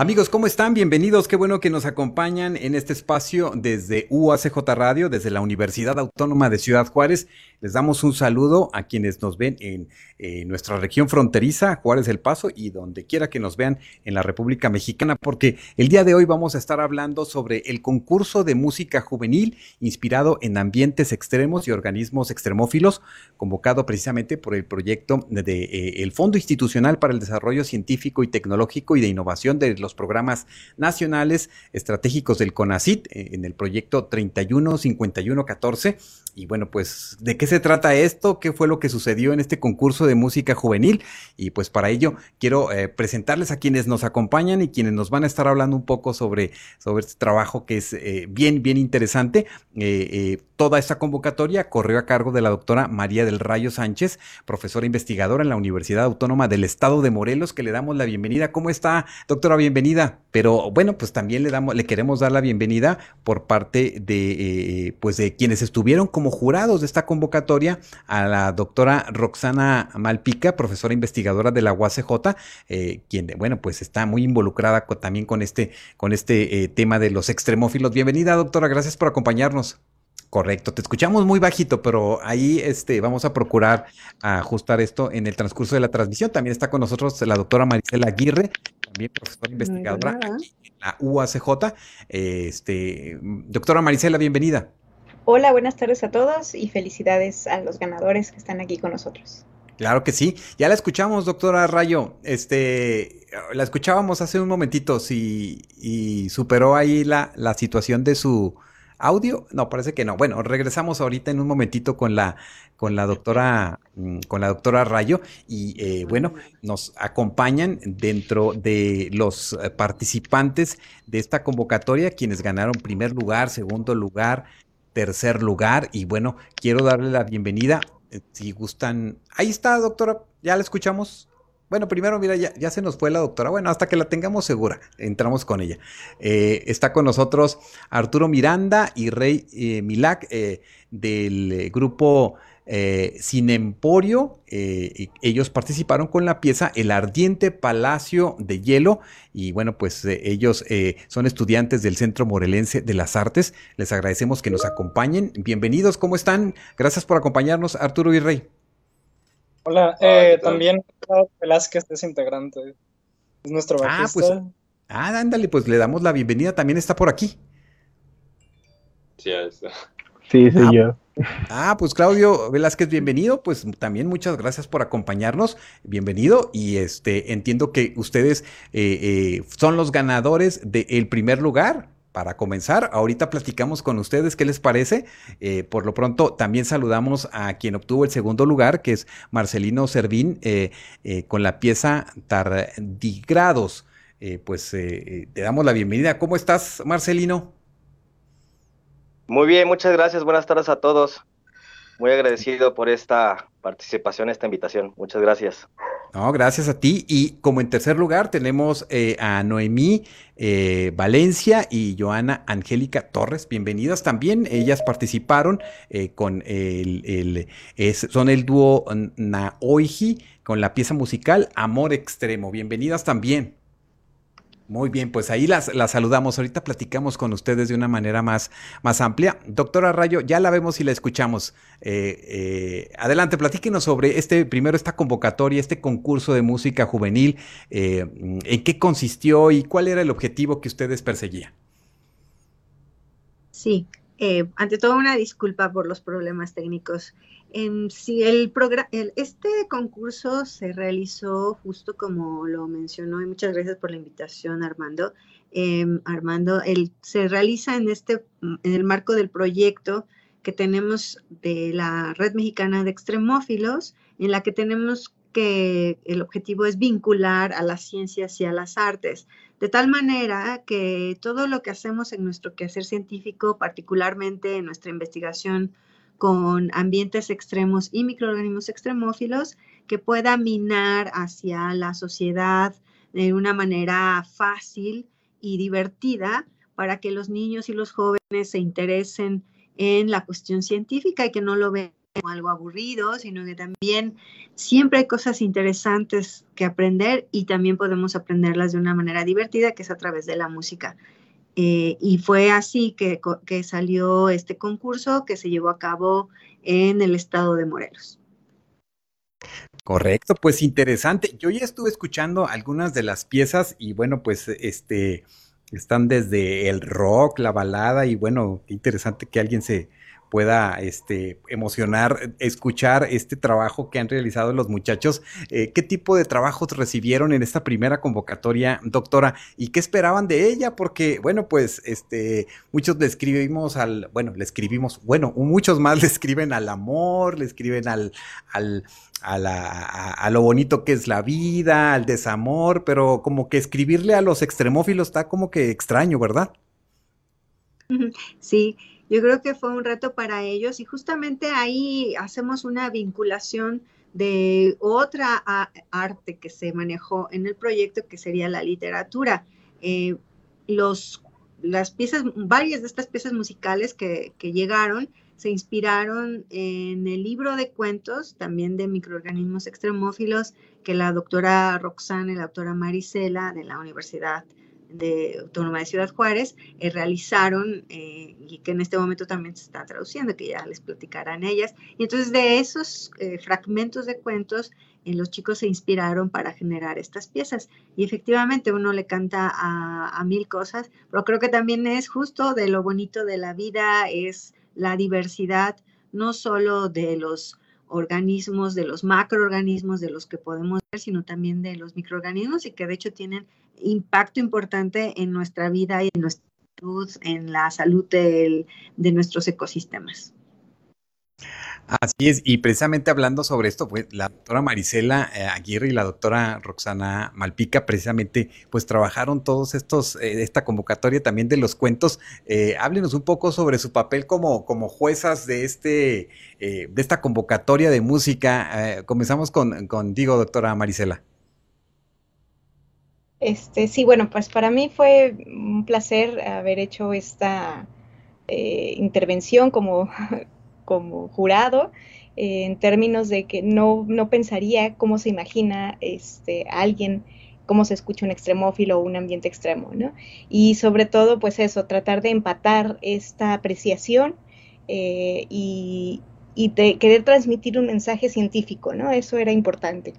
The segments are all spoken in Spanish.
Amigos, ¿cómo están? Bienvenidos. Qué bueno que nos acompañan en este espacio desde UACJ Radio, desde la Universidad Autónoma de Ciudad Juárez. Les damos un saludo a quienes nos ven en eh, nuestra región fronteriza, Juárez El Paso, y donde quiera que nos vean en la República Mexicana, porque el día de hoy vamos a estar hablando sobre el concurso de música juvenil inspirado en ambientes extremos y organismos extremófilos, convocado precisamente por el proyecto del de, eh, el Fondo Institucional para el Desarrollo Científico y Tecnológico y de Innovación de los programas nacionales estratégicos del CONACIT eh, en el proyecto 315114. Y bueno, pues, ¿de qué se trata esto? ¿Qué fue lo que sucedió en este concurso de música juvenil? Y pues para ello quiero eh, presentarles a quienes nos acompañan y quienes nos van a estar hablando un poco sobre, sobre este trabajo que es eh, bien, bien interesante. toda esta convocatoria corrió a cargo de la doctora María del Rayo Sánchez, profesora investigadora en la Universidad Autónoma del Estado de Morelos, que le damos la bienvenida. ¿Cómo está, doctora? Bienvenida bienvenida, pero bueno, pues también le damos, le queremos dar la bienvenida por parte de, eh, pues de quienes estuvieron como jurados de esta convocatoria a la doctora Roxana Malpica, profesora investigadora de la UACJ, eh, quien, bueno, pues está muy involucrada también con este, con este eh, tema de los extremófilos. Bienvenida, doctora, gracias por acompañarnos. Correcto, te escuchamos muy bajito, pero ahí este, vamos a procurar ajustar esto en el transcurso de la transmisión. También está con nosotros la doctora Marisela Aguirre, también profesora investigadora aquí en la UACJ. Este, doctora Marisela, bienvenida. Hola, buenas tardes a todos y felicidades a los ganadores que están aquí con nosotros. Claro que sí. Ya la escuchamos, doctora Rayo. Este, la escuchábamos hace un momentito, sí, y superó ahí la, la situación de su audio. No, parece que no. Bueno, regresamos ahorita en un momentito con la, con la doctora, mm, con la doctora Rayo. Y eh, bueno, nos acompañan dentro de los eh, participantes de esta convocatoria, quienes ganaron primer lugar, segundo lugar, tercer lugar. Y bueno, quiero darle la bienvenida. Eh, si gustan. Ahí está, doctora. Ya la escuchamos. Bueno, primero, mira, ya, se nos fue la doctora. Bueno, hasta que la tengamos segura, entramos con ella. Eh, está con nosotros Arturo Miranda y Rey eh, Milac eh, del grupo Cinemporio. ellos participaron con la pieza El Ardiente Palacio de Hielo. Y bueno, pues ellos son estudiantes del Centro Morelense de las Artes. Les agradecemos que nos acompañen. Bienvenidos, ¿cómo están? Gracias por acompañarnos, Arturo y Rey. Hola, eh, también Velázquez es integrante, es nuestro bajista. Ah, pues, ah, ándale, pues le damos la bienvenida, también está por aquí. Sí, está. Sí, soy ah, yo. Ah, pues Claudio Velázquez, bienvenido. Pues también muchas gracias por acompañarnos. Bienvenido. Y este entiendo que ustedes eh, eh, son los ganadores del primer lugar para comenzar, ahorita platicamos con ustedes qué les parece. Eh, por lo pronto, también saludamos a quien obtuvo el segundo lugar, que es Marcelino Servín, eh, eh, con la pieza Tardigrados. pues te damos la bienvenida. ¿Cómo estás, Marcelino? Muy bien, muchas gracias. Buenas tardes a todos. Muy agradecido por esta participación, esta invitación. Muchas gracias. No, gracias a ti. Y como en tercer lugar tenemos eh, a Noemí eh, Valencia y Joana Angélica Torres. Bienvenidas también. Ellas participaron eh, con el, son el dúo Naoiji con la pieza musical Amor Extremo. Bienvenidas también. Muy bien, pues ahí las, saludamos. Ahorita platicamos con ustedes de una manera más, más amplia. Doctora Rayo, ya la vemos y la escuchamos. Eh, eh, adelante, platíquenos sobre este, primero esta convocatoria, este concurso de música juvenil, eh, en qué consistió y cuál era el objetivo que ustedes perseguían. Sí, ante todo una disculpa por los problemas técnicos. En, sí, el, este concurso se realizó justo como lo mencionó y muchas gracias por la invitación Armando. Em, Armando, se realiza en, este, en el marco del proyecto que tenemos de la Red Mexicana de Extremófilos, en la que tenemos que el objetivo es vincular a las ciencias y a las artes, de tal manera que todo lo que hacemos en nuestro quehacer científico, particularmente en nuestra investigación con ambientes extremos y microorganismos extremófilos que pueda minar hacia la sociedad de una manera fácil y divertida para que los niños y los jóvenes se interesen en la cuestión científica y que no lo vean algo aburrido, sino que también siempre hay cosas interesantes que aprender y también podemos aprenderlas de una manera divertida, que es a través de la música. Eh, y fue así que, que salió este concurso que se llevó a cabo en el estado de Morelos. Correcto, pues interesante. Yo ya estuve escuchando algunas de las piezas y bueno, pues este están desde el rock, la balada y bueno, qué interesante que alguien se, pueda este, emocionar, escuchar este trabajo que han realizado los muchachos. Eh, ¿Qué tipo de trabajos recibieron en esta primera convocatoria, doctora? ¿Y qué esperaban de ella? Porque, bueno, pues este, muchos le escribimos al, bueno, le escribimos, bueno, muchos más le escriben al amor, le escriben al, al, a, la, a, lo bonito que es la vida, al desamor, pero como que escribirle a los extremófilos está como que extraño, ¿verdad? Sí, yo creo que fue un reto para ellos y justamente ahí hacemos una vinculación de otra arte que se manejó en el proyecto, que sería la literatura. Eh, los, las piezas, varias de estas piezas musicales que, que llegaron se inspiraron en el libro de cuentos, también de microorganismos extremófilos, que la doctora Roxana y la doctora Marisela de la Universidad de Autónoma de Ciudad Juárez eh, realizaron eh, y que en este momento también se está traduciendo, que ya les platicarán ellas. Y entonces de esos eh, fragmentos de cuentos, los chicos se inspiraron para generar estas piezas. Y efectivamente uno le canta a, a mil cosas, pero creo que también es justo de lo bonito de la vida, es la diversidad, no solo de los organismos, de los macroorganismos, de los que podemos ver, sino también de los microorganismos y que de hecho tienen impacto importante en nuestra vida y en nuestra salud, la salud de nuestros ecosistemas. Así es, y precisamente hablando sobre esto, pues la doctora Marisela eh, Aguirre y la doctora Roxana Malpica precisamente pues trabajaron todos estos, eh, esta convocatoria también de los cuentos. Eh, háblenos un poco sobre su papel como, como juezas de, este, de esta convocatoria de música. comenzamos con, contigo, doctora Marisela. Este, sí, bueno, pues para mí fue un placer haber hecho esta intervención como como jurado eh, en términos de que no, no pensaría cómo se imagina este, alguien cómo se escucha un extremófilo o un ambiente extremo, ¿no? Y sobre todo, pues eso, tratar de empatar esta apreciación eh, y, y querer transmitir un mensaje científico, ¿no? Eso era importante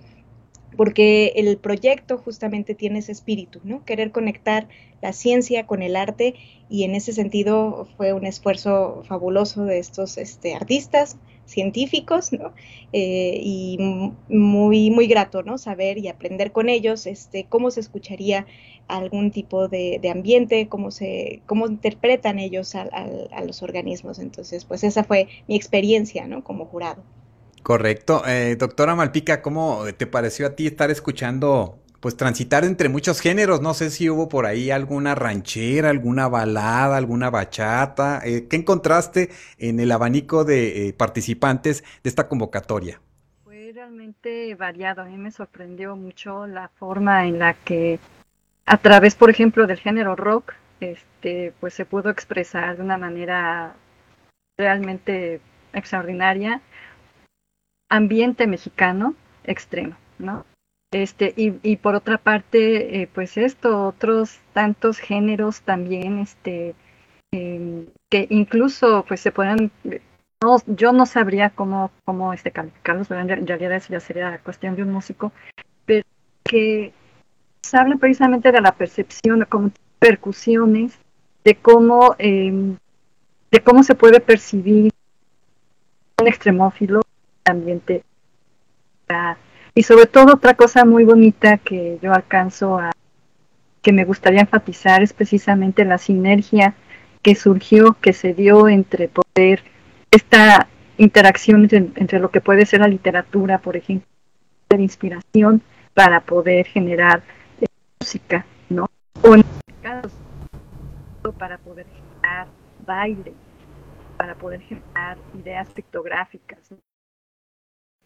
porque el proyecto justamente tiene ese espíritu, ¿no? Querer conectar la ciencia con el arte y en ese sentido fue un esfuerzo fabuloso de estos este, artistas, científicos, ¿no? Eh, y muy, muy grato, ¿no? Saber y aprender con ellos este, cómo se escucharía algún tipo de, ambiente, cómo, se, cómo interpretan ellos a, a, los organismos. Entonces, pues esa fue mi experiencia, ¿no? Como jurado. Correcto. Eh, doctora Malpica, ¿cómo te pareció a ti estar escuchando, pues transitar entre muchos géneros? No sé si hubo por ahí alguna ranchera, alguna balada, alguna bachata. Eh, ¿Qué encontraste en el abanico de eh, participantes de esta convocatoria? Fue realmente variado. A mí me sorprendió mucho la forma en la que, a través, por ejemplo, del género rock, este, pues se pudo expresar de una manera realmente extraordinaria ambiente mexicano extremo, ¿no? Este, y, y por otra parte, eh, pues esto, otros tantos géneros también, este, em, que incluso pues se pueden, no, yo no sabría cómo, cómo este, calificarlos, en realidad ya sería cuestión de un músico, pero que se habla precisamente de la percepción, como percusiones, de cómo, em, de cómo se puede percibir un extremófilo ambiente. Y sobre todo otra cosa muy bonita que yo alcanzo a, que me gustaría enfatizar es precisamente la sinergia que surgió, que se dio entre poder, esta interacción entre, lo que puede ser la literatura, por ejemplo, de inspiración para poder generar música, ¿no? O en para poder generar baile, para poder generar ideas pictográficas,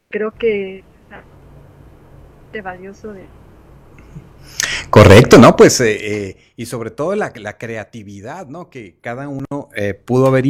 creo que es valioso de Correcto, ¿no? Pues, eh, eh, y sobre todo la, creatividad, ¿no? Que cada uno eh, pudo haber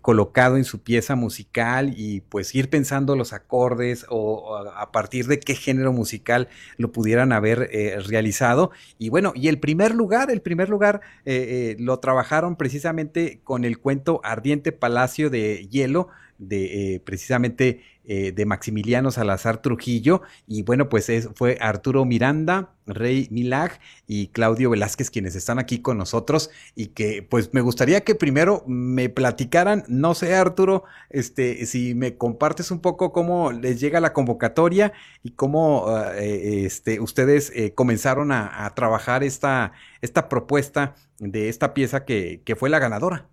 colocado en su pieza musical y pues ir pensando los acordes o, a partir de qué género musical lo pudieran haber realizado. Y bueno, y el primer lugar, el primer lugar lo trabajaron precisamente con el cuento Ardiente Palacio de Hielo, de precisamente de Maximiliano Salazar Trujillo. Y bueno, pues fue Arturo Miranda, Rey Milag y Claudio Velázquez quienes están aquí con nosotros y que pues me gustaría que primero me platicaran, no sé Arturo, este, si me compartes un poco cómo les llega la convocatoria y cómo eh, este, ustedes eh, comenzaron a, trabajar esta, esta propuesta de esta pieza que, fue la ganadora.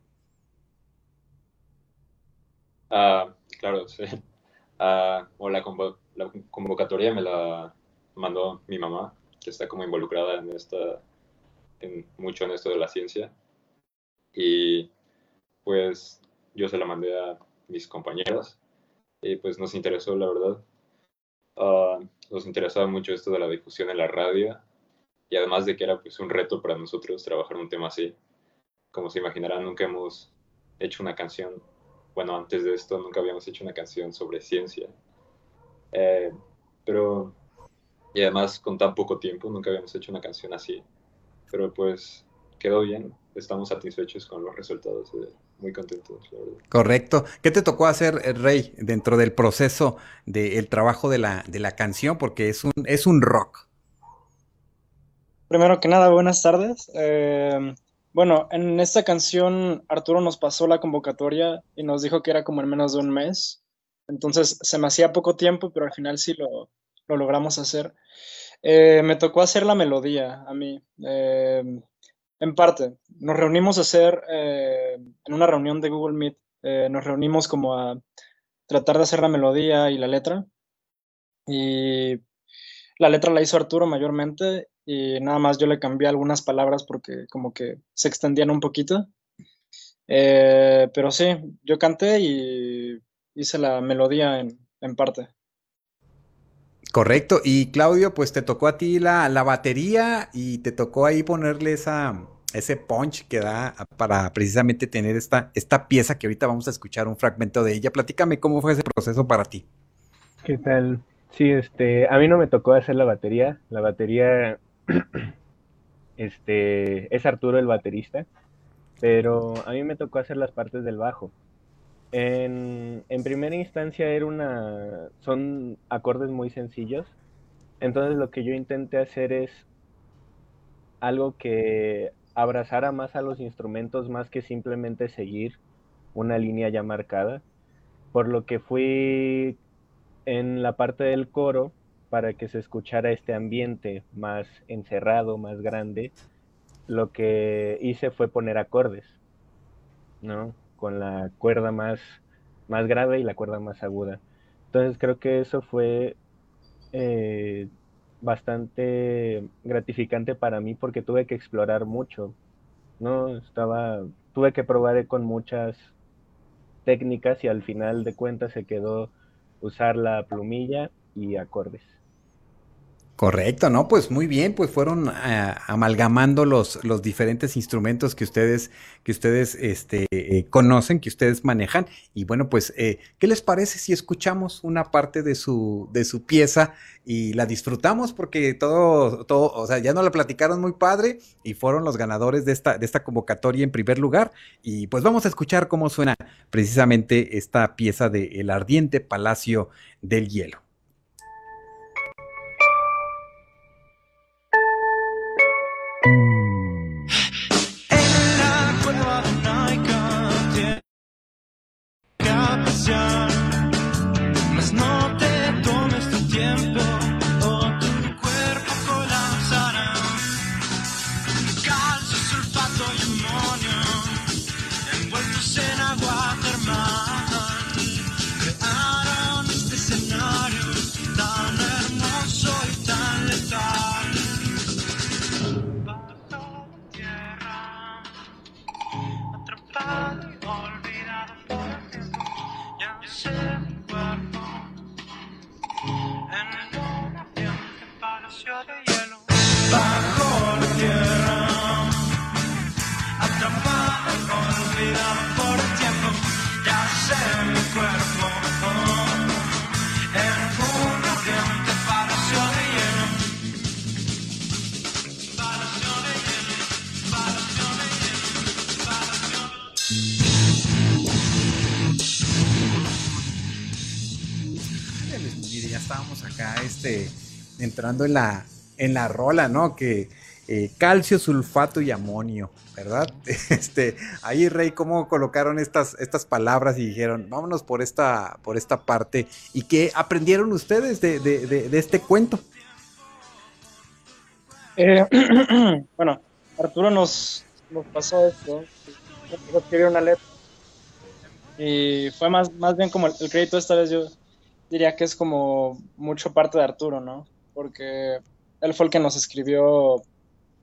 Ah, claro, sí. Ah, o la convocatoria me la mandó mi mamá que está como involucrada en esta, en, mucho en esto de la ciencia. Y pues yo se la mandé a mis compañeros y pues nos interesó, la verdad. Ah, nos interesaba mucho esto de la difusión en la radio y además de que era pues un reto para nosotros trabajar un tema así. Como se imaginarán, nunca hemos hecho una canción, bueno, antes de esto nunca habíamos hecho una canción sobre ciencia. Eh, pero y además con tan poco tiempo, nunca habíamos hecho una canción así. Pero pues quedó bien, estamos satisfechos con los resultados, eh, muy contentos, la verdad. Correcto. ¿Qué te tocó hacer, eh, Rey, dentro del proceso del trabajo de la, de la canción? Porque es un, es un rock. Primero que nada, buenas tardes. Eh, bueno, en esta canción Arturo nos pasó la convocatoria y nos dijo que era como en menos de un mes. Entonces se me hacía poco tiempo, pero al final sí lo, lo logramos hacer. Eh, me tocó hacer la melodía a mí. Eh, en parte, nos reunimos a hacer, eh, en una reunión de Google Meet, nos reunimos como a tratar de hacer la melodía y la letra. Y la letra la hizo Arturo mayormente y nada más yo le cambié algunas palabras porque como que se extendían un poquito. pero sí, yo canté y hice la melodía en parte. Correcto. Y Claudio, pues te tocó a ti la, batería y te tocó ahí ponerle esa, ese punch que da para precisamente tener esta, esta pieza que ahorita vamos a escuchar un fragmento de ella. Platícame cómo fue ese proceso para ti. ¿Qué tal? Sí, este, a mí no me tocó hacer la batería. La batería, este, es Arturo el baterista, pero a mí me tocó hacer las partes del bajo. En, primera instancia era una, son acordes muy sencillos. Entonces lo que yo intenté hacer es algo que abrazara más a los instrumentos más que simplemente seguir una línea ya marcada. Por lo que fui en la parte del coro para que se escuchara este ambiente más encerrado, más grande. Lo que hice fue poner acordes, ¿no? con la cuerda más, más grave y la cuerda más aguda. Entonces creo que eso fue eh, bastante gratificante para mí porque tuve que explorar mucho. ¿no? Estaba, tuve que probar con muchas técnicas y al final de cuentas se quedó usar la plumilla y acordes. Correcto, ¿no? Pues muy bien, pues fueron eh, amalgamando los, los diferentes instrumentos que ustedes, que ustedes este, eh, conocen, que ustedes manejan. Y bueno, pues, eh, ¿qué les parece si escuchamos una parte de su, de su pieza y la disfrutamos? Porque todo, todo, o sea, ya no la platicaron muy padre y fueron los ganadores de esta, de esta convocatoria en primer lugar. Y pues vamos a escuchar cómo suena precisamente esta pieza de El ardiente Palacio del Hielo. En I know nothing about a shoulder. Este, entrando en la, en la rola, ¿no? Que eh, calcio, sulfato y amonio, ¿verdad? Este, ahí, Rey, ¿cómo colocaron estas, estas palabras y dijeron, vámonos por esta, por esta parte? ¿Y qué aprendieron ustedes de, de, este cuento? Eh, bueno, Arturo nos, nos pasó esto, escribir una letra. Y fue más, más bien como el, el crédito esta vez yo diría que es como mucho parte de Arturo, ¿no? Porque él fue el que nos escribió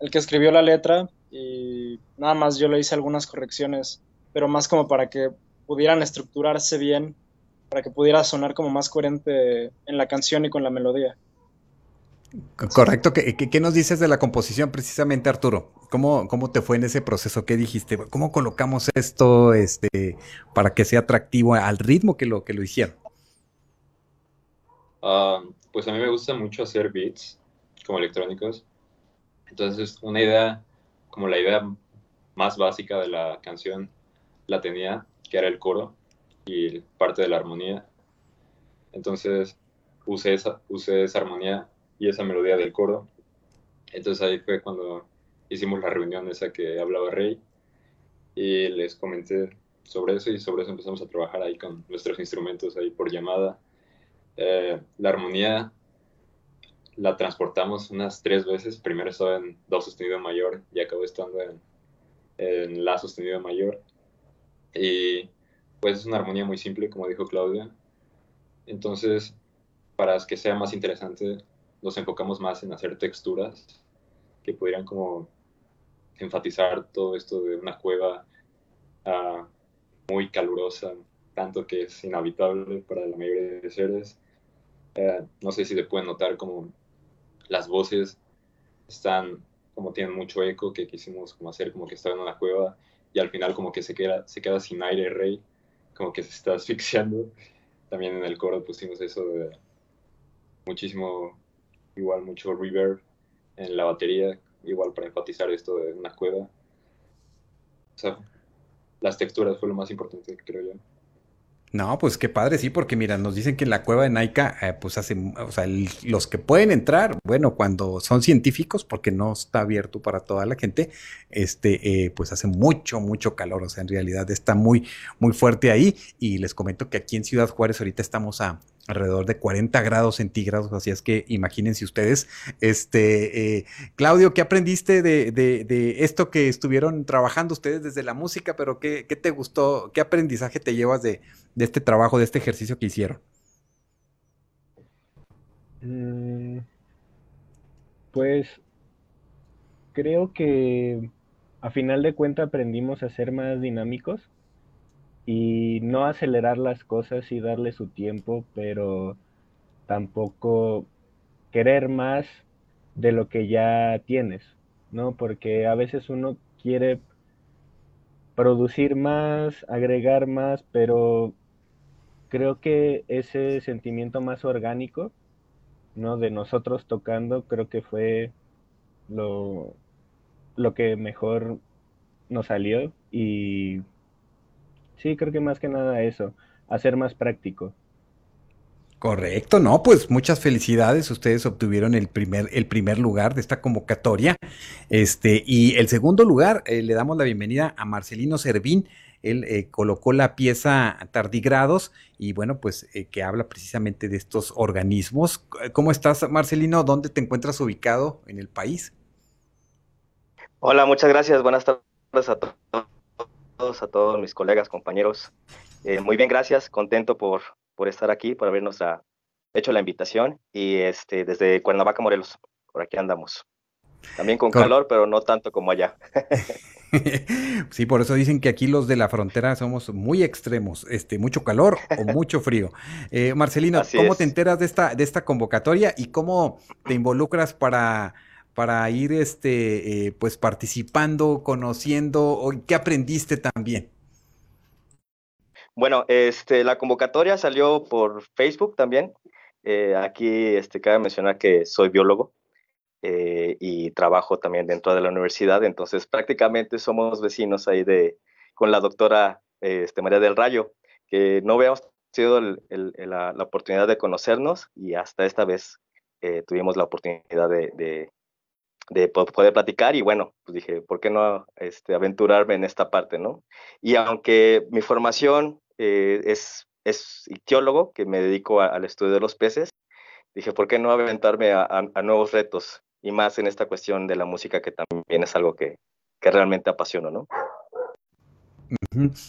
el que escribió la letra y nada más yo le hice algunas correcciones, pero más como para que pudieran estructurarse bien, para que pudiera sonar como más coherente en la canción y con la melodía. Correcto. ¿Qué, qué, nos dices de la composición precisamente, Arturo? ¿Cómo, ¿Cómo, te fue en ese proceso? ¿Qué dijiste? ¿Cómo colocamos esto este, para que sea atractivo al ritmo que lo, que lo hicieron? Ah, pues a mí me gusta mucho hacer beats como electrónicos. Entonces, una idea, como la idea más básica de la canción, la tenía, que era el coro y parte de la armonía. Entonces, usé esa, usé esa armonía y esa melodía del coro. Entonces ahí fue cuando hicimos la reunión esa que hablaba Rey y les comenté sobre eso y sobre eso empezamos a trabajar ahí con nuestros instrumentos ahí por llamada. Eh, la armonía la transportamos unas tres veces. Primero estaba en do sostenido mayor y acabó estando en, la sostenido mayor. Y pues es una armonía muy simple, como dijo Claudia. Entonces, para que sea más interesante, nos enfocamos más en hacer texturas que pudieran como enfatizar todo esto de una cueva uh, muy calurosa, tanto que es inhabitable para la mayoría de seres. Uh, no sé si se pueden notar como las voces están como tienen mucho eco que quisimos como hacer como que estaba en una cueva y al final como que se queda, se queda sin aire rey, como que se está asfixiando. También en el coro pusimos eso de muchísimo, igual mucho reverb en la batería, igual para enfatizar esto de una cueva. O sea, las texturas fue lo más importante, creo yo. No, pues qué padre, sí, porque mira, nos dicen que la cueva de Naika, eh, pues hace, o sea, los que pueden entrar, bueno, cuando son científicos, porque no está abierto para toda la gente, este, eh, pues hace mucho, mucho calor, o sea, en realidad está muy, muy fuerte ahí. Y les comento que aquí en Ciudad Juárez ahorita estamos a alrededor de 40 grados centígrados, así es que imagínense ustedes. Este, eh, Claudio, ¿qué aprendiste de, esto que estuvieron trabajando ustedes desde la música, pero qué, qué te gustó, qué aprendizaje te llevas de, de, este trabajo, de este ejercicio que hicieron? Mm, pues creo que a final de cuentas aprendimos a ser más dinámicos y no acelerar las cosas y darle su tiempo, pero tampoco querer más de lo que ya tienes, ¿no? Porque a veces uno quiere producir más, agregar más, pero creo que ese sentimiento más orgánico, ¿no? De nosotros tocando, creo que fue lo, lo que mejor nos salió y Sí, creo que más que nada eso, hacer más práctico. Correcto, no, pues muchas felicidades. Ustedes obtuvieron el primer, el primer lugar de esta convocatoria. Este, y el segundo lugar, eh, le damos la bienvenida a Marcelino Servín. Él eh, colocó la pieza Tardigrados y bueno, pues eh, que habla precisamente de estos organismos. ¿Cómo estás, Marcelino? ¿Dónde te encuentras ubicado en el país? Hola, muchas gracias. Buenas tardes a todos a todos mis colegas, compañeros. Eh, muy bien, gracias. Contento por, por estar aquí, por habernos hecho la invitación. Y este, desde Cuernavaca, Morelos, por aquí andamos. También con calor, pero no tanto como allá. sí, por eso dicen que aquí los de la frontera somos muy extremos, este, mucho calor o mucho frío. Eh, Marcelino, ¿cómo te enteras de esta, de esta convocatoria y cómo te involucras para para ir este, eh, pues participando, conociendo? ¿Qué aprendiste también? Bueno, este, la convocatoria salió por Facebook también. Eh, aquí este, cabe mencionar que soy biólogo eh, y trabajo también dentro de la universidad, entonces prácticamente somos vecinos ahí de, con la doctora este, María del Rayo, que no veamos sido la, oportunidad de conocernos y hasta esta vez tuvimos la oportunidad de, poder platicar y bueno, pues dije, ¿por qué no este, aventurarme en esta parte, no? Y aunque mi formación eh, es, es ictiólogo, que me dedico al estudio de los peces, dije, ¿por qué no aventarme a, nuevos retos? Y más en esta cuestión de la música, que también es algo que, que realmente apasiona, ¿no?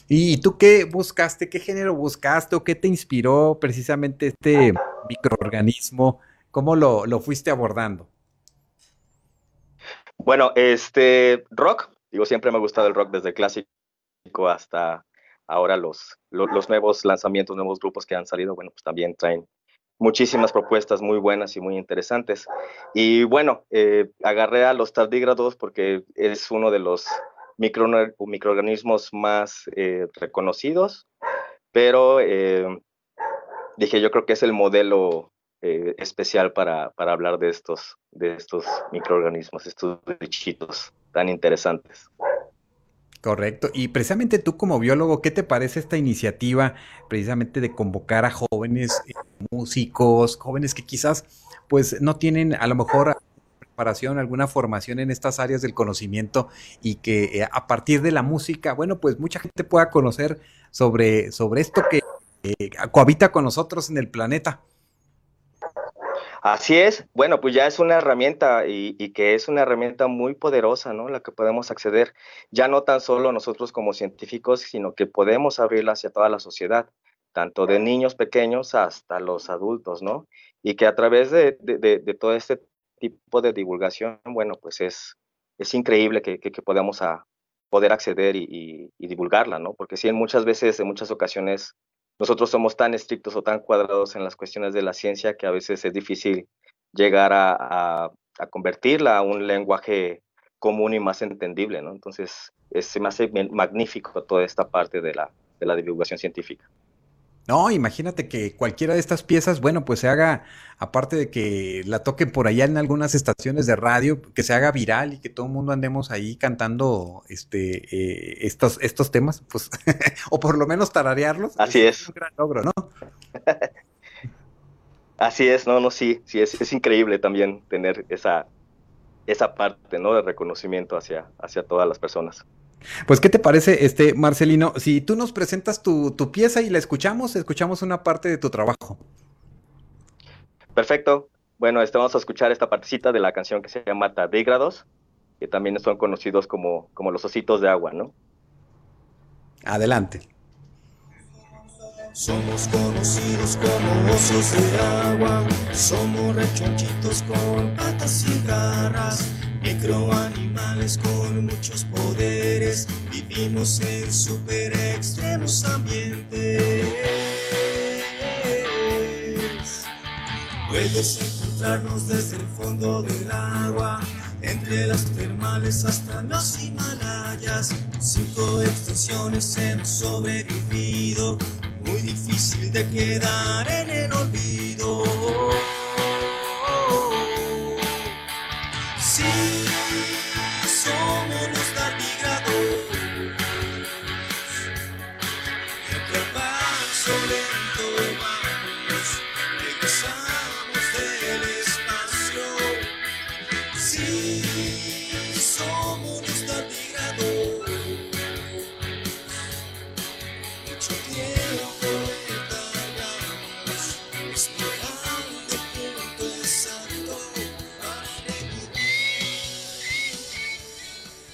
¿Y tú qué buscaste? ¿Qué género buscaste o qué te inspiró precisamente este microorganismo? ¿Cómo lo, fuiste abordando? Bueno, este rock, digo, siempre me ha gustado el rock desde clásico hasta ahora los, los, nuevos lanzamientos, nuevos grupos que han salido, bueno, pues también traen muchísimas propuestas muy buenas y muy interesantes. Y bueno, eh, agarré a los tardígrados porque es uno de los micro, microorganismos más eh, reconocidos, pero eh, dije, yo creo que es el modelo eh, especial para, para, hablar de estos, de estos microorganismos, estos bichitos tan interesantes. Correcto. Y precisamente tú como biólogo, ¿qué te parece esta iniciativa precisamente de convocar a jóvenes músicos, jóvenes que quizás pues no tienen a lo mejor alguna formación en estas áreas del conocimiento y que eh, a partir de la música, bueno, pues mucha gente pueda conocer sobre, sobre esto que eh, cohabita con nosotros en el planeta. Así es, bueno, pues ya es una herramienta y, que es una herramienta muy poderosa, ¿no? La que podemos acceder, ya no tan solo nosotros como científicos, sino que podemos abrirla hacia toda la sociedad, tanto de niños pequeños hasta los adultos, ¿no? Y que a través de, de todo este tipo de divulgación, bueno, pues es, es increíble que, que, podamos a poder acceder y, divulgarla, ¿no? Porque sí, en muchas veces, en muchas ocasiones, nosotros somos tan estrictos o tan cuadrados en las cuestiones de la ciencia que a veces es difícil llegar a, convertirla a un lenguaje común y más entendible, ¿no? Entonces, es, magnífico toda esta parte de la, de la divulgación científica. No, imagínate que cualquiera de estas piezas, bueno, pues se haga, aparte de que la toquen por allá en algunas estaciones de radio, que se haga viral y que todo el mundo andemos ahí cantando este eh, estos, estos temas, pues, o por lo menos tararearlos. Así es. un gran logro, ¿no? Así es, no, no, sí, sí, es, es increíble también tener esa, esa parte, ¿no? De reconocimiento hacia, hacia todas las personas. Pues, ¿qué te parece, este Marcelino? Si tú nos presentas tu, pieza y la escuchamos, escuchamos una parte de tu trabajo. Perfecto. Bueno, este, vamos a escuchar esta partecita de la canción que se llama Tardígrados, que también son conocidos como, como los ositos de agua, ¿no? Adelante. Somos conocidos como osos de agua, somos rechonchitos con patas y garras, microanimales con muchos poderes, vivimos en super extremos ambientes. Puedes encontrarnos desde el fondo del agua, entre las termales hasta los Himalayas, cinco extensiones hemos sobrevivido muy difícil de quedar en el olvido.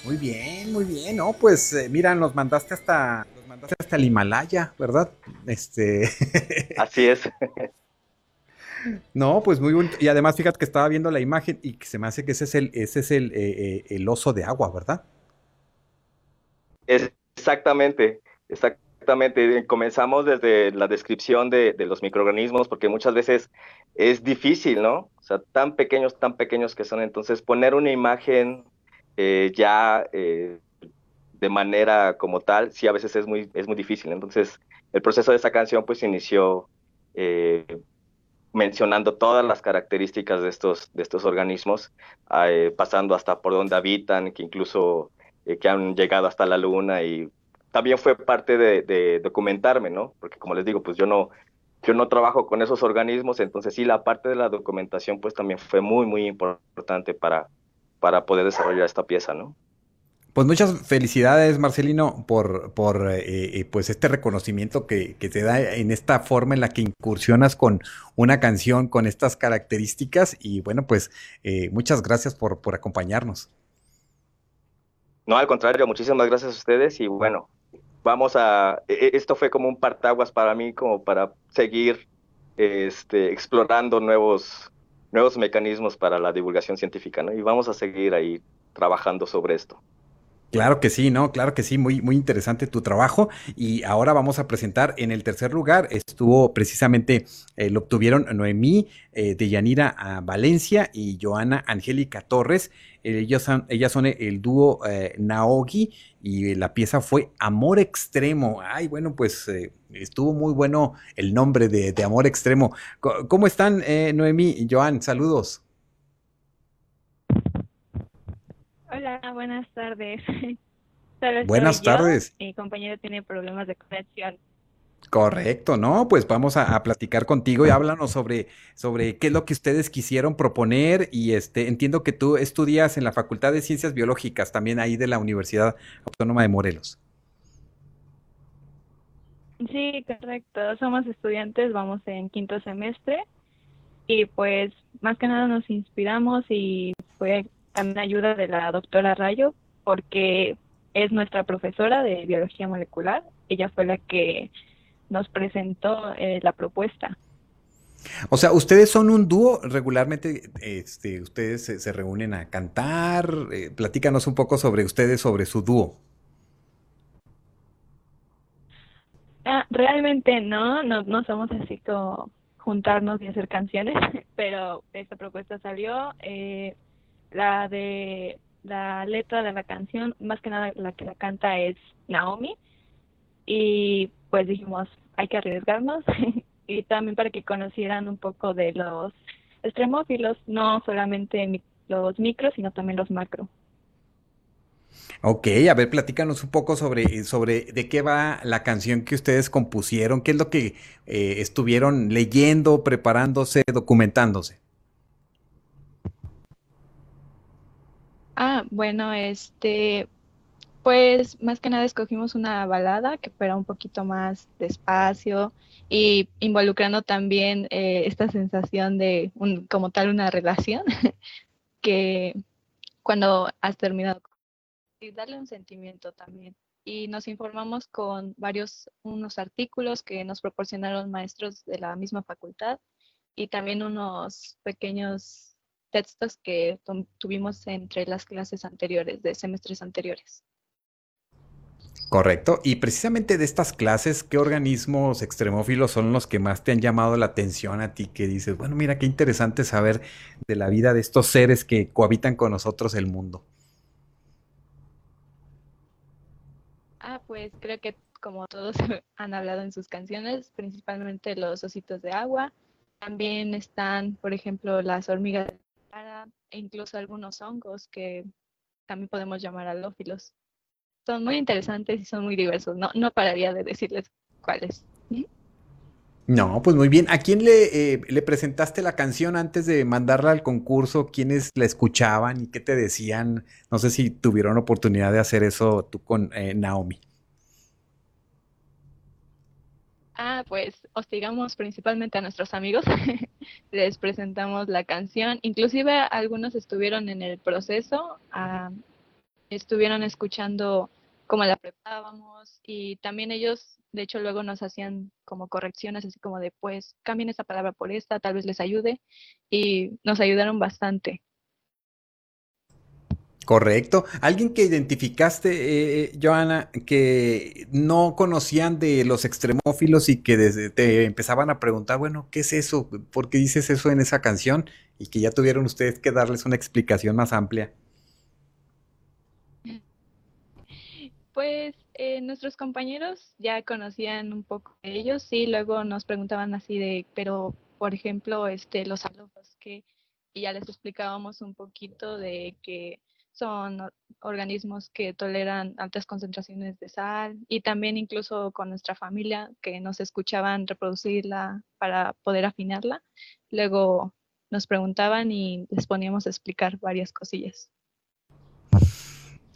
Muy bien, muy bien, ¿no? Pues eh, mira, nos mandaste hasta, nos mandaste hasta el Himalaya, ¿verdad? Este. Así es. No, pues muy bonito. Y además, fíjate que estaba viendo la imagen y que se me hace que ese es el, ese es el, eh, eh, el oso de agua, ¿verdad? exactamente, exactamente. Comenzamos desde la descripción de, los microorganismos, porque muchas veces es difícil, ¿no? O sea, tan pequeños, tan pequeños que son. Entonces, poner una imagen eh, ya eh, de manera como tal, sí a veces es muy, es muy difícil. Entonces, el proceso de esta canción pues inició eh, mencionando todas las características de estos, de estos organismos, pasando hasta por donde habitan, que incluso que han llegado hasta la luna y también fue parte de, de, documentarme, ¿no? Porque como les digo, pues yo no, yo no trabajo con esos organismos, entonces sí, la parte de la documentación pues también fue muy, muy importante para, para poder desarrollar esta pieza, ¿no? Pues muchas felicidades, Marcelino, por, por eh, eh, pues este reconocimiento que, que, te da en esta forma en la que incursionas con una canción con estas características. Y bueno, pues eh, muchas gracias por, por acompañarnos. No, al contrario, muchísimas gracias a ustedes y bueno, vamos a, e, e, esto fue como un partaguas para mí, como para seguir este, explorando nuevos, nuevos mecanismos para la divulgación científica, ¿no? Y vamos a seguir ahí trabajando sobre esto. Claro que sí, ¿no? Claro que sí, muy, muy interesante tu trabajo. Y ahora vamos a presentar en el tercer lugar, estuvo precisamente, eh, lo obtuvieron Noemí eh, de Yanira a Valencia y Joana Angélica Torres. ellas, son, ellas son el dúo eh, Naogi y la pieza fue Amor Extremo. Ay, bueno, pues estuvo muy bueno el nombre de, de Amor Extremo. ¿Cómo están, Noemí y Joan? Saludos. Hola, buenas tardes. buenas tardes. Mi compañero tiene problemas de conexión. Correcto, ¿no? Pues vamos a, platicar contigo y háblanos sobre, sobre qué es lo que ustedes quisieron proponer y este entiendo que tú estudias en la Facultad de Ciencias Biológicas, también ahí de la Universidad Autónoma de Morelos. Sí, correcto. Somos estudiantes, vamos en quinto semestre y pues más que nada nos inspiramos y fue también ayuda de la doctora Rayo porque es nuestra profesora de biología molecular. Ella fue la que nos presentó eh, la propuesta. O sea, ustedes son un dúo regularmente, este, ustedes se, reúnen a cantar. Eh, platícanos un poco sobre ustedes, sobre su dúo. Ah, realmente no, no, no somos así como juntarnos y hacer canciones, pero esta propuesta salió. Eh, la de la letra de la canción, más que nada la que la canta es Naomi. Y pues dijimos, hay que arriesgarnos. y también para que conocieran un poco de los extremófilos, no solamente los micros, sino también los macro. Ok, a ver, platícanos un poco sobre, sobre de qué va la canción que ustedes compusieron, qué es lo que eh, estuvieron leyendo, preparándose, documentándose. Ah, bueno, este, pues más que nada escogimos una balada que fuera un poquito más despacio y involucrando también eh, esta sensación de un, como tal una relación que cuando has terminado y darle un sentimiento también. Y nos informamos con varios, unos artículos que nos proporcionaron maestros de la misma facultad y también unos pequeños textos que tuvimos entre las clases anteriores, de semestres anteriores. Correcto. Y precisamente de estas clases, ¿qué organismos extremófilos son los que más te han llamado la atención a ti? Que dices, bueno, mira, qué interesante saber de la vida de estos seres que cohabitan con nosotros el mundo. Ah, pues creo que como todos han hablado en sus canciones, principalmente los ositos de agua. También están, por ejemplo, las hormigas e incluso algunos hongos que también podemos llamar alófilos. Son muy interesantes y son muy diversos. No, no pararía de decirles cuáles. No, pues muy bien. ¿A quién le, eh, le, presentaste la canción antes de mandarla al concurso? ¿Quiénes la escuchaban y qué te decían? No sé si tuvieron oportunidad de hacer eso tú con eh, Naomi. Ah, pues hostigamos principalmente a nuestros amigos, les presentamos la canción, inclusive algunos estuvieron en el proceso, estuvieron escuchando cómo la preparábamos y también ellos, de hecho, luego nos hacían como correcciones, así como de, pues, cambien esa palabra por esta, tal vez les ayude y nos ayudaron bastante. Correcto. Alguien que identificaste, eh, eh, Joana, que no conocían de los extremófilos y que desde te empezaban a preguntar, bueno, ¿qué es eso? ¿Por qué dices eso en esa canción? Y que ya tuvieron ustedes que darles una explicación más amplia. Pues eh, nuestros compañeros ya conocían un poco de ellos, sí, luego nos preguntaban así de, pero por ejemplo, este, los alumnos que y ya les explicábamos un poquito de que son organismos que toleran altas concentraciones de sal y también incluso con nuestra familia que nos escuchaban reproducirla para poder afinarla. Luego nos preguntaban y les poníamos a explicar varias cosillas.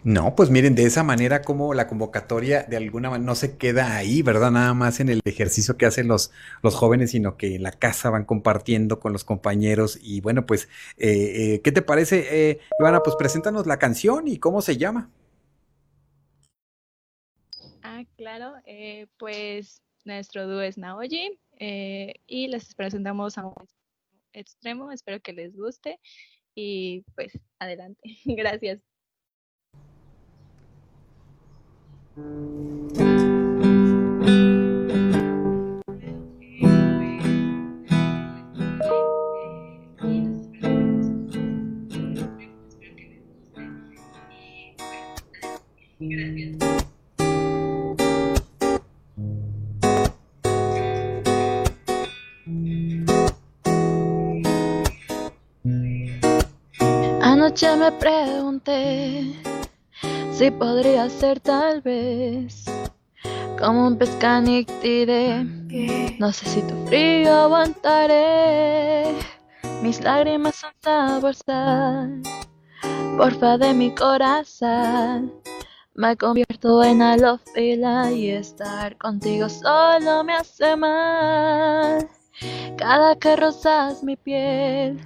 No, pues miren, de esa manera como la convocatoria de alguna manera no se queda ahí, ¿verdad? Nada más en el ejercicio que hacen los, los jóvenes, sino que en la casa van compartiendo con los compañeros. Y bueno, pues, eh, eh, ¿qué te parece, eh, Ivana? Pues preséntanos la canción y cómo se llama. Ah, claro, eh, pues nuestro dúo es Naoji y les presentamos a un extremo, espero que les guste y pues adelante, gracias. Anoche me pregunté si podría ser tal vez como un pescanictide. No sé si tu frío aguantaré. Mis lágrimas son sabor sal, porfa de mi corazón. Me convierto en alofila y estar contigo solo me hace mal. Cada que rozas mi piel,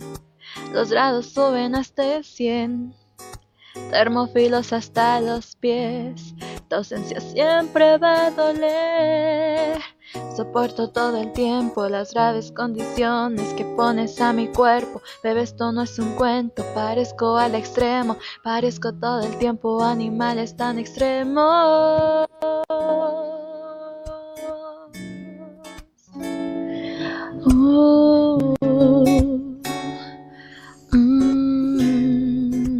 los grados suben hasta el 100 termofilos hasta los pies. Tu ausencia siempre va a doler. Soporto todo el tiempo las graves condiciones que pones a mi cuerpo. Bebé, esto no es un cuento, parezco al extremo. Parezco todo el tiempo animales tan extremos. Uh.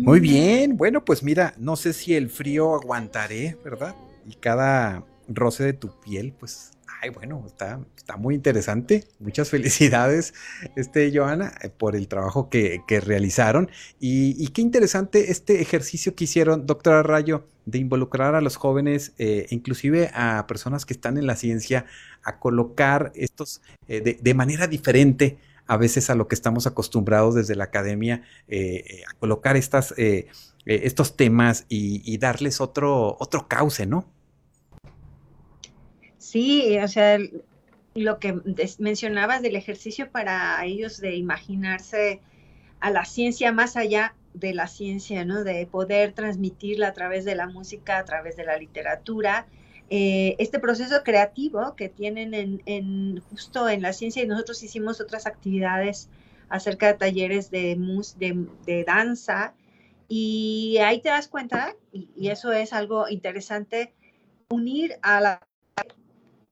Muy bien, bueno, pues mira, no sé si el frío aguantaré, ¿verdad? Y cada roce de tu piel, pues, ay, bueno, está, está muy interesante. Muchas felicidades, este, Joana, eh, por el trabajo que, realizaron. Y, qué interesante este ejercicio que hicieron, doctora Rayo, de involucrar a los jóvenes, eh, inclusive a personas que están en la ciencia, a colocar estos eh, de manera diferente a veces a lo que estamos acostumbrados desde la academia, eh, eh, a colocar estas, eh, estos temas y, darles otro, otro cauce, ¿no? Sí, o sea, lo que mencionabas del ejercicio para ellos de imaginarse a la ciencia más allá de la ciencia, ¿no? De poder transmitirla a través de la música, a través de la literatura, eh, este proceso creativo que tienen en, justo en la ciencia y nosotros hicimos otras actividades acerca de talleres de, mus, de, danza y ahí te das cuenta, y, eso es algo interesante, unir a la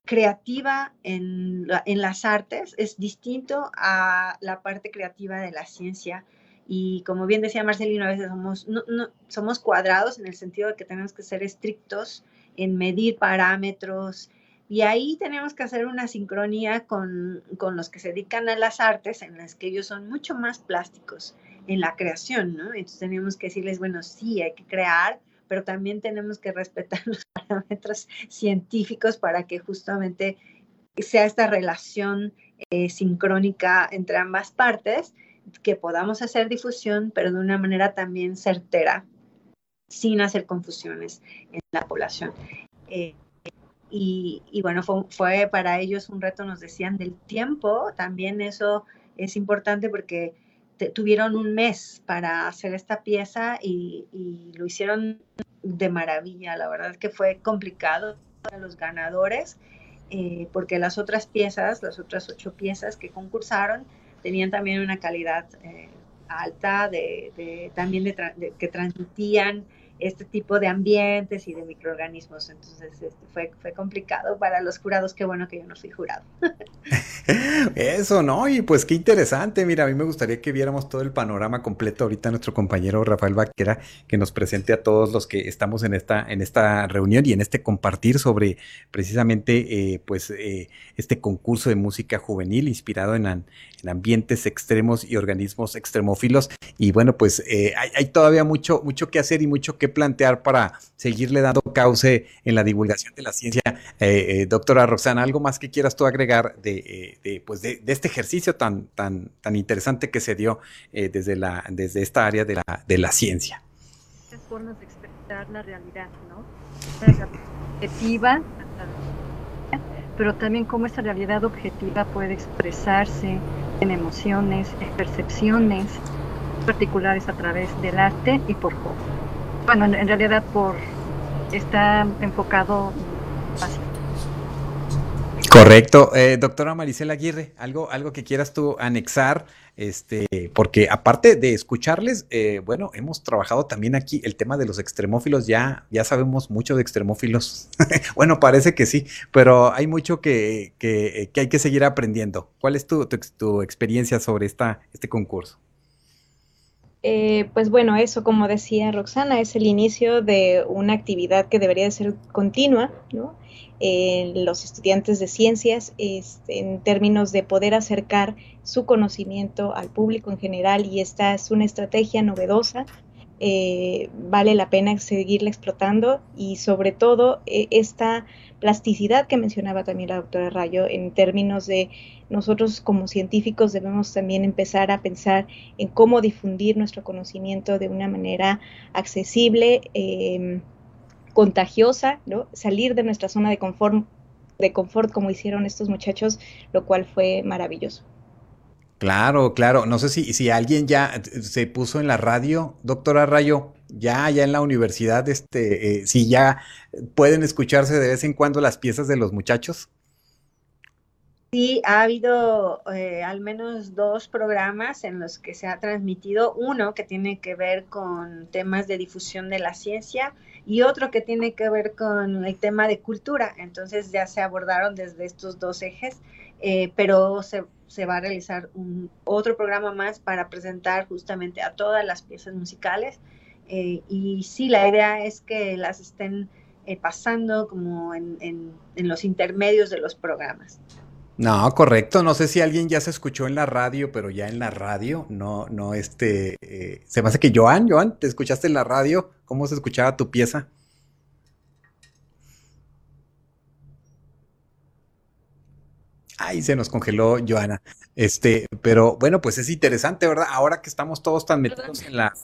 creativa en, en, las artes es distinto a la parte creativa de la ciencia. Y como bien decía Marcelino, a veces somos, no, somos cuadrados en el sentido de que tenemos que ser estrictos en medir parámetros. Y ahí tenemos que hacer una sincronía con, los que se dedican a las artes, en las que ellos son mucho más plásticos en la creación, ¿no? Entonces tenemos que decirles, bueno, sí, hay que crear, pero también tenemos que respetar los parámetros científicos para que justamente sea esta relación eh, sincrónica entre ambas partes, que podamos hacer difusión, pero de una manera también certera sin hacer confusiones en la población. Eh, y, bueno, fue, para ellos un reto, nos decían, del tiempo. También eso es importante porque tuvieron un mes para hacer esta pieza y, lo hicieron de maravilla. La verdad es que fue complicado para los ganadores eh, porque las otras piezas, las otras ocho piezas que concursaron, tenían también una calidad eh, alta, de, también de, que transmitían este tipo de ambientes y de microorganismos. Entonces este, fue, fue complicado para los jurados, qué bueno que yo no fui jurado. Eso, ¿no? Y pues qué interesante. Mira, a mí me gustaría que viéramos todo el panorama completo ahorita nuestro compañero Rafael Vaquera, que nos presente a todos los que estamos en esta, en esta reunión y en este compartir sobre precisamente eh, pues eh, este concurso de música juvenil inspirado en, en, ambientes extremos y organismos extremófilos. Y bueno, pues eh, hay, hay, todavía mucho, mucho que hacer y mucho que plantear para seguirle dando cauce en la divulgación de la ciencia. doctora Roxana, ¿algo más que quieras tú agregar de de, pues de, este ejercicio tan, tan, tan interesante que se dio eh, desde, la, desde esta área de la, de la ciencia. Muchas formas de expresar la realidad, ¿no? La objetiva, pero también cómo esta realidad objetiva puede expresarse en emociones, en percepciones particulares a través del arte y por bueno, en, realidad por está enfocado Correcto. Eh, doctora Maricela Aguirre, algo, algo que quieras tú anexar, este, porque aparte de escucharles, eh, bueno, hemos trabajado también aquí el tema de los extremófilos, ya, ya sabemos mucho de extremófilos. bueno, parece que sí, pero hay mucho que, que, hay que seguir aprendiendo. ¿Cuál es tu, tu, tu experiencia sobre esta, este concurso? Eh, pues bueno, eso como decía Roxana, es el inicio de una actividad que debería de ser continua, ¿no? los estudiantes de ciencias este, en términos de poder acercar su conocimiento al público en general y esta es una estrategia novedosa. Eh, vale la pena seguirla explotando y sobre todo eh, esta plasticidad que mencionaba también la doctora Rayo en términos de nosotros como científicos debemos también empezar a pensar en cómo difundir nuestro conocimiento de una manera accesible, eh, contagiosa, ¿no? Salir de nuestra zona de confort como hicieron estos muchachos, lo cual fue maravilloso. Claro, claro. No sé si, si alguien ya se puso en la radio, doctora Rayo, ya, ya en la universidad, este, eh, si ya pueden escucharse de vez en cuando las piezas de los muchachos. Sí, ha habido eh, al menos dos programas en los que se ha transmitido, uno que tiene que ver con temas de difusión de la ciencia y otro que tiene que ver con el tema de cultura. Entonces ya se abordaron desde estos dos ejes, eh, pero se, se, va a realizar un, otro programa más para presentar justamente a todas las piezas musicales. Eh, y sí, la idea es que las estén eh, pasando como en, en, los intermedios de los programas. No, correcto. No sé si alguien ya se escuchó en la radio, pero ya en la radio, no, no, este, eh, se me hace que Joan, Joan, ¿te escuchaste en la radio? ¿Cómo se escuchaba tu pieza? Ay, se nos congeló Joana. Este, pero bueno, pues es interesante, ¿verdad? Ahora que estamos todos tan metidos en la,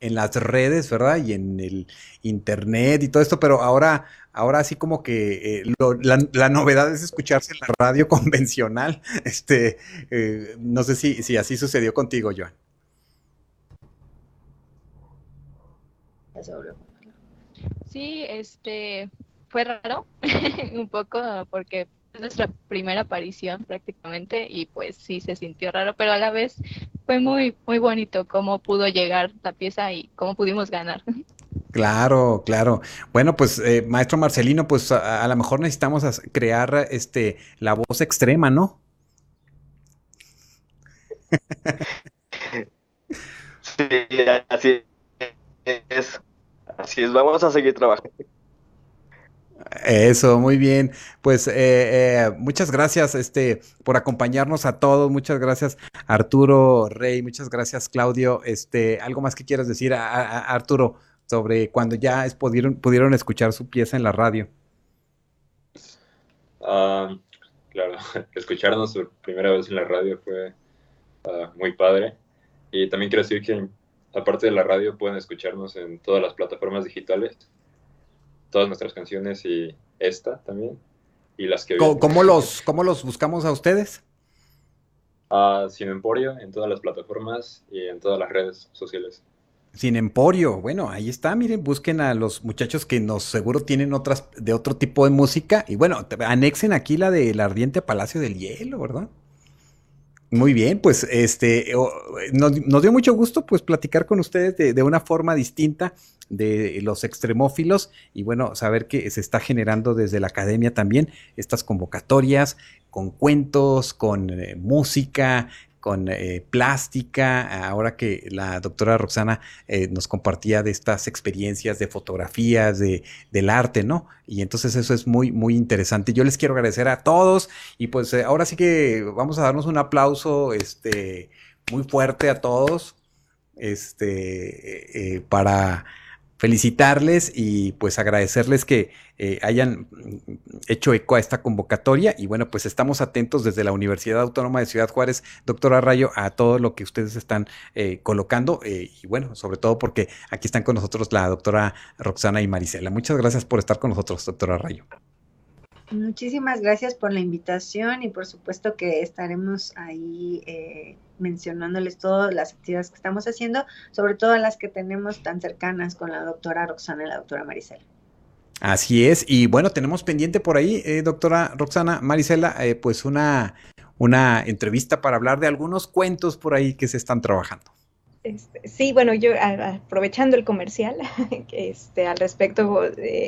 en las redes, ¿verdad? Y en el internet y todo esto, pero ahora, ahora sí como que eh, lo, la, la, novedad es escucharse en la radio convencional. Este, eh, no sé si, si así sucedió contigo, Joan. Sí, este, fue raro un poco porque nuestra primera aparición prácticamente y pues sí se sintió raro, pero a la vez fue muy muy bonito cómo pudo llegar la pieza y cómo pudimos ganar. Claro, claro. Bueno, pues eh, maestro Marcelino, pues a, a, lo mejor necesitamos crear este la voz extrema, ¿no? Sí, así es. Así es, vamos a seguir trabajando. Eso, muy bien. Pues eh, eh, muchas gracias este, por acompañarnos a todos. Muchas gracias Arturo Rey, muchas gracias Claudio. Este, ¿Algo más que quieras decir a, Arturo sobre cuando ya es, pudieron, pudieron escuchar su pieza en la radio? Uh, claro, escucharnos por primera vez en la radio fue uh, muy padre. Y también quiero decir que aparte de la radio pueden escucharnos en todas las plataformas digitales todas nuestras canciones y esta también. Y las que... ¿Cómo, ¿cómo los, ¿Cómo los buscamos a ustedes? Uh, Sin Emporio en todas las plataformas y en todas las redes sociales. Sin Emporio, bueno, ahí está, miren, busquen a los muchachos que nos seguro tienen otras de otro tipo de música y bueno, anexen aquí la del Ardiente Palacio del Hielo, ¿verdad? Muy bien, pues este nos, dio mucho gusto pues platicar con ustedes de, una forma distinta de los extremófilos y bueno, saber que se está generando desde la academia también estas convocatorias con cuentos, con eh, música, con eh, plástica, ahora que la doctora Roxana eh, nos compartía de estas experiencias de fotografías, de, del arte, ¿no? Y entonces eso es muy, muy interesante. Yo les quiero agradecer a todos y pues eh, ahora sí que vamos a darnos un aplauso este, muy fuerte a todos este, para felicitarles y pues agradecerles que eh, hayan hecho eco a esta convocatoria y bueno, pues estamos atentos desde la Universidad Autónoma de Ciudad Juárez, doctora Rayo, a todo lo que ustedes están eh, colocando eh, y bueno, sobre todo porque aquí están con nosotros la doctora Roxana y Marisela. Muchas gracias por estar con nosotros, doctora Rayo. Muchísimas gracias por la invitación y por supuesto que estaremos ahí eh, mencionándoles todas las actividades que estamos haciendo, sobre todo las que tenemos tan cercanas con la doctora Roxana y la doctora Marisela. Así es, y bueno, tenemos pendiente por ahí, eh, doctora Roxana Marisela, eh, pues una, una entrevista para hablar de algunos cuentos por ahí que se están trabajando. Este, sí, bueno, yo aprovechando el comercial, este, al respecto,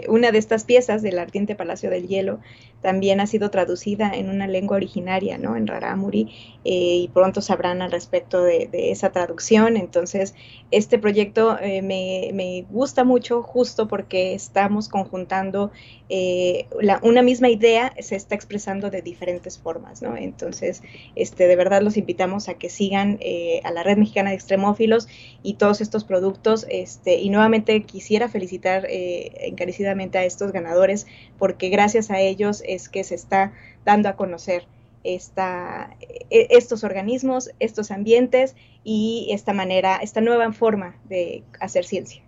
una de estas piezas del Ardiente Palacio del Hielo también ha sido traducida en una lengua originaria, ¿no? En Rarámuri, eh, y pronto sabrán al respecto de, esa traducción. Entonces, este proyecto eh, me, gusta mucho justo porque estamos conjuntando eh, una misma idea, se está expresando de diferentes formas, ¿no? Entonces, este, de verdad los invitamos a que sigan a la Red Mexicana de Extremófilos y todos estos productos. Este, y nuevamente quisiera felicitar encarecidamente a estos ganadores porque gracias a ellos es que se está dando a conocer esta, e, estos organismos, estos ambientes y esta manera, esta nueva forma de hacer ciencia.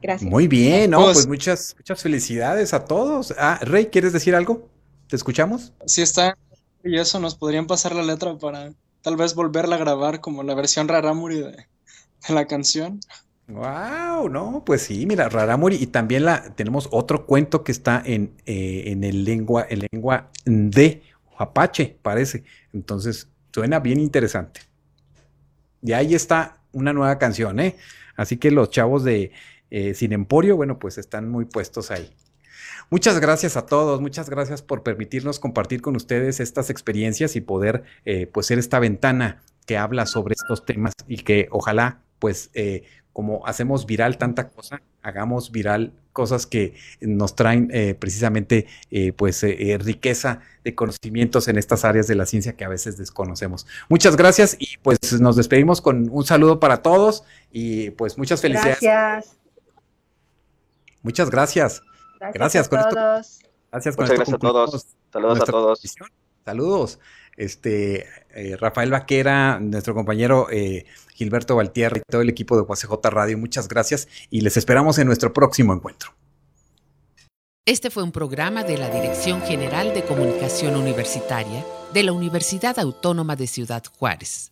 Gracias. Muy bien, ¿no? Pues, pues muchas, muchas felicidades a todos. Ah, Rey, ¿quieres decir algo? ¿Te escuchamos? Sí, está. Y eso nos podrían pasar la letra para tal vez volverla a grabar como la versión Raramuri de, de la canción. Wow, no, pues sí, mira, Raramuri y también la tenemos otro cuento que está en, eh, en el lengua, en lengua de Apache, parece. Entonces, suena bien interesante. Y ahí está una nueva canción, ¿eh? Así que los chavos de eh, Sin Emporio, bueno, pues están muy puestos ahí. Muchas gracias a todos, muchas gracias por permitirnos compartir con ustedes estas experiencias y poder, eh, pues, ser esta ventana que habla sobre estos temas y que ojalá, pues, eh, como hacemos viral tanta cosa, hagamos viral cosas que nos traen eh, precisamente eh, pues eh, riqueza de conocimientos en estas áreas de la ciencia que a veces desconocemos. Muchas gracias y pues nos despedimos con un saludo para todos y pues muchas felicidades. Gracias. Muchas gracias. Gracias, a todos. gracias, muchas gracias a todos. Saludos a todos. Saludos. Este, Rafael Vaquera, nuestro compañero Gilberto Valtierra y todo el equipo de UACJ Radio, muchas gracias y les esperamos en nuestro próximo encuentro. Este fue un programa de la Dirección General de Comunicación Universitaria de la Universidad Autónoma de Ciudad Juárez.